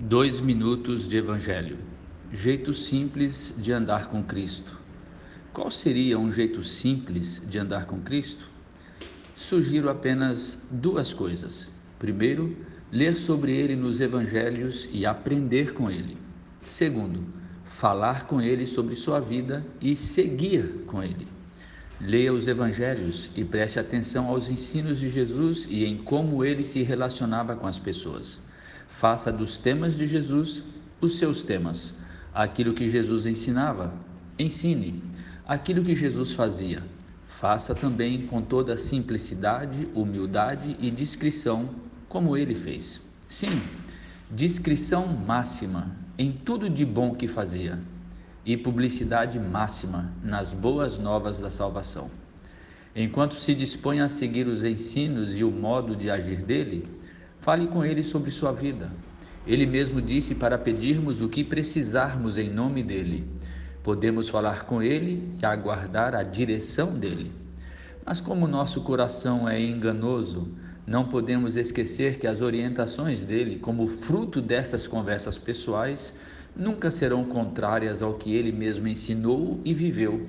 Dois minutos de Evangelho. Jeito simples de andar com Cristo. Qual seria um jeito simples de andar com Cristo? Sugiro apenas duas coisas. Primeiro, ler sobre ele nos Evangelhos e aprender com ele. Segundo, falar com ele sobre sua vida e seguir com ele. Leia os Evangelhos e preste atenção aos ensinos de Jesus e em como ele se relacionava com as pessoas. Faça dos temas de Jesus os seus temas. Aquilo que Jesus ensinava, ensine. Aquilo que Jesus fazia, faça também com toda simplicidade, humildade e discrição, como ele fez. Sim, discrição máxima em tudo de bom que fazia e publicidade máxima nas boas novas da salvação. Enquanto se dispõe a seguir os ensinos e o modo de agir dele, fale com ele sobre sua vida. Ele mesmo disse para pedirmos o que precisarmos em nome dele. Podemos falar com ele e aguardar a direção dele. Mas como nosso coração é enganoso, não podemos esquecer que as orientações dele, como fruto destas conversas pessoais, nunca serão contrárias ao que ele mesmo ensinou e viveu.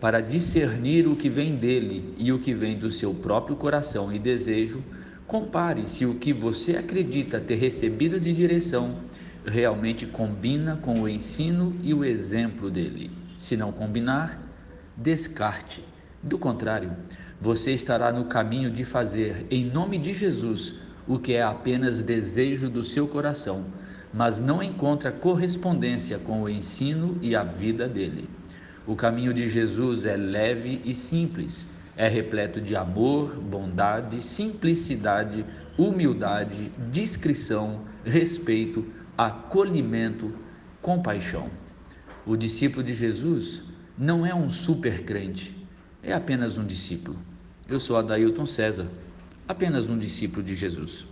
Para discernir o que vem dele e o que vem do seu próprio coração e desejo, compare se o que você acredita ter recebido de direção realmente combina com o ensino e o exemplo dele. Se não combinar, descarte. Do contrário, você estará no caminho de fazer, em nome de Jesus, o que é apenas desejo do seu coração mas não encontra correspondência com o ensino e a vida dele. O caminho de Jesus é leve e simples, é repleto de amor, bondade, simplicidade, humildade, discrição, respeito, acolhimento, compaixão. O discípulo de Jesus não é um super crente, é apenas um discípulo. Eu sou Adailton César, apenas um discípulo de Jesus.